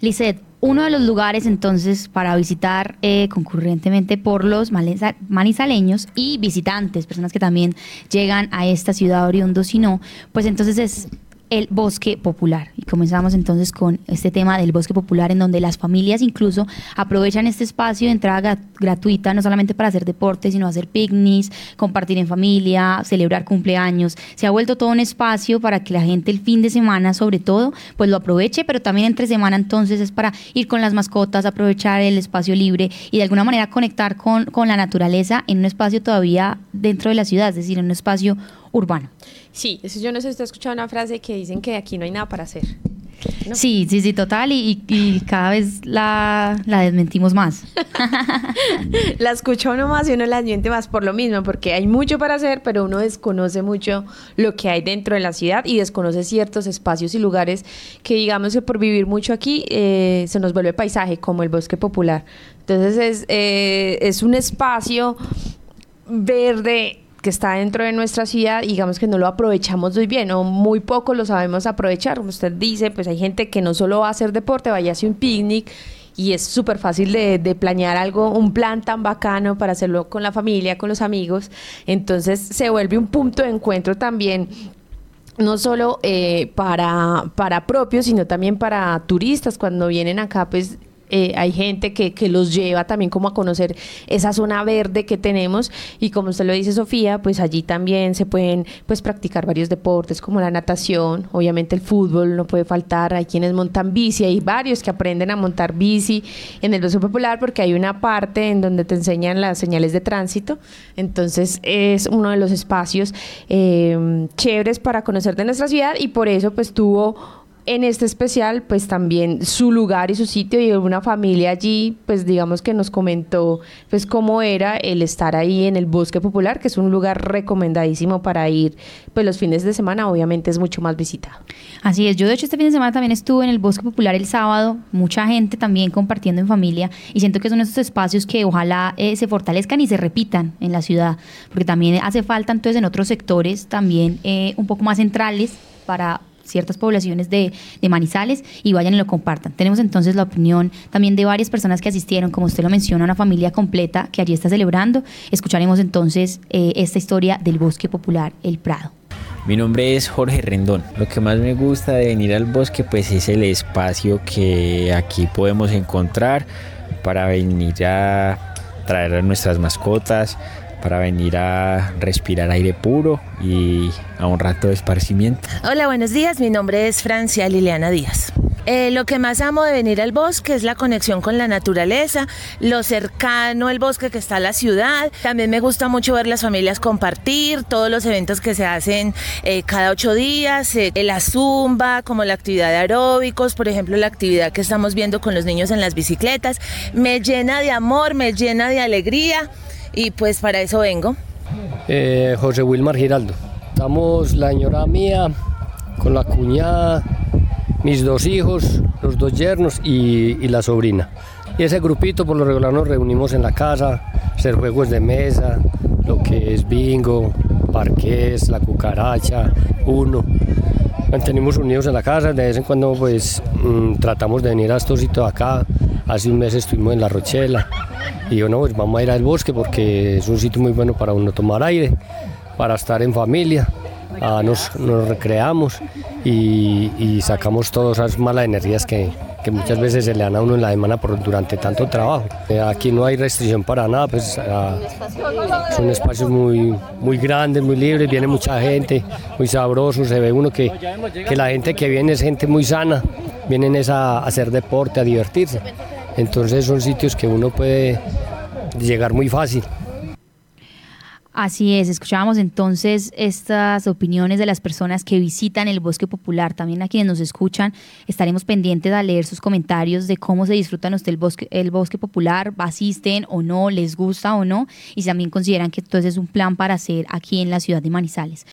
Lizeth, uno de los lugares entonces para visitar eh, concurrentemente por los manizaleños y visitantes, personas que también llegan a esta ciudad oriundo, si no, pues entonces es el bosque popular. Y comenzamos entonces con este tema del bosque popular, en donde las familias incluso aprovechan este espacio de entrada gratuita, no solamente para hacer deporte, sino hacer picnics, compartir en familia, celebrar cumpleaños. Se ha vuelto todo un espacio para que la gente el fin de semana, sobre todo, pues lo aproveche, pero también entre semana entonces es para ir con las mascotas, aprovechar el espacio libre y de alguna manera conectar con, con la naturaleza en un espacio todavía dentro de la ciudad, es decir, en un espacio urbano. Sí, eso yo no sé si usted ha escuchado una frase que dicen que aquí no hay nada para hacer. Sí, sí, sí, total, y, cada vez la, desmentimos más. la escucha uno más y uno la desmiente más por lo mismo, porque hay mucho para hacer, pero uno desconoce mucho lo que hay dentro de la ciudad y desconoce ciertos espacios y lugares que digamos que por vivir mucho aquí eh, se nos vuelve paisaje, como el bosque popular. Entonces es, eh, es un espacio verde que está dentro de nuestra ciudad, digamos que no lo aprovechamos muy bien o muy poco lo sabemos aprovechar. Como usted dice, pues hay gente que no solo va a hacer deporte, vaya a hacer un picnic y es súper fácil de, de, planear algo, un plan tan bacano para hacerlo con la familia, con los amigos. Entonces se vuelve un punto de encuentro también no solo eh, para, para propios, sino también para turistas. Cuando vienen acá, pues eh, hay gente que, que, los lleva también como a conocer esa zona verde que tenemos. Y como usted lo dice Sofía, pues allí también se pueden pues practicar varios deportes como la natación, obviamente el fútbol no puede faltar, hay quienes montan bici, hay varios que aprenden a montar bici en el bosque popular porque hay una parte en donde te enseñan las señales de tránsito, entonces es uno de los espacios eh, chéveres para conocer de nuestra ciudad y por eso pues tuvo en este especial, pues también su lugar y su sitio y una familia allí, pues digamos que nos comentó pues cómo era el estar ahí en el Bosque Popular, que es un lugar recomendadísimo para ir, pues los fines de semana obviamente es mucho más visitado. Así es, yo de hecho este fin de semana también estuve en el Bosque Popular el sábado, mucha gente también compartiendo en familia y siento que son estos espacios que ojalá eh, se fortalezcan y se repitan en la ciudad, porque también hace falta entonces en otros sectores también eh, un poco más centrales para ciertas poblaciones de, Manizales y vayan y lo compartan. Tenemos entonces la opinión también de varias personas que asistieron, como usted lo menciona, una familia completa que allí está celebrando. Escucharemos entonces eh, esta historia del Bosque Popular El Prado. Mi nombre es Jorge Rendón. Lo que más me gusta de venir al bosque pues es el espacio que aquí podemos encontrar para venir a traer a nuestras mascotas, para venir a respirar aire puro y a un rato de esparcimiento. Hola, buenos días. Mi nombre es Francia Liliana Díaz. Eh, lo que más amo de venir al bosque es la conexión con la naturaleza, lo cercano al bosque que está la ciudad. También me gusta mucho ver las familias compartir, todos los eventos que se hacen eh, cada ocho días, eh, la zumba, como la actividad de aeróbicos, por ejemplo, la actividad que estamos viendo con los niños en las bicicletas. Me llena de amor, me llena de alegría y pues para eso vengo. Eh, José Wilmar Giraldo. Estamos la señora mía con la cuñada, mis dos hijos, los dos yernos y, la sobrina. Y ese grupito por lo regular nos reunimos en la casa, hacer juegos de mesa, lo que es bingo, parqués, la cucaracha, uno. Mantenemos unidos en la casa, de vez en cuando pues mm, tratamos de venir a estos sitios acá. Hace un mes estuvimos en La Rochela, y yo, no, pues vamos a ir al bosque porque es un sitio muy bueno para uno tomar aire, para estar en familia. Ah, nos, recreamos y, sacamos todas esas malas energías que, muchas veces se le dan a uno en la semana por, durante tanto trabajo. Eh, aquí no hay restricción para nada, pues ah, son espacios muy, muy grandes, muy libres, viene mucha gente, muy sabroso, se ve uno que, que la gente que viene es gente muy sana, vienen es a hacer deporte, a divertirse. Entonces son sitios que uno puede llegar muy fácil. Así es, escuchábamos entonces estas opiniones de las personas que visitan el bosque popular. También a quienes nos escuchan estaremos pendientes a leer sus comentarios de cómo se disfrutan ustedes el bosque, el bosque popular, asisten o no, les gusta o no, y también consideran que entonces es un plan para hacer aquí en la ciudad de Manizales.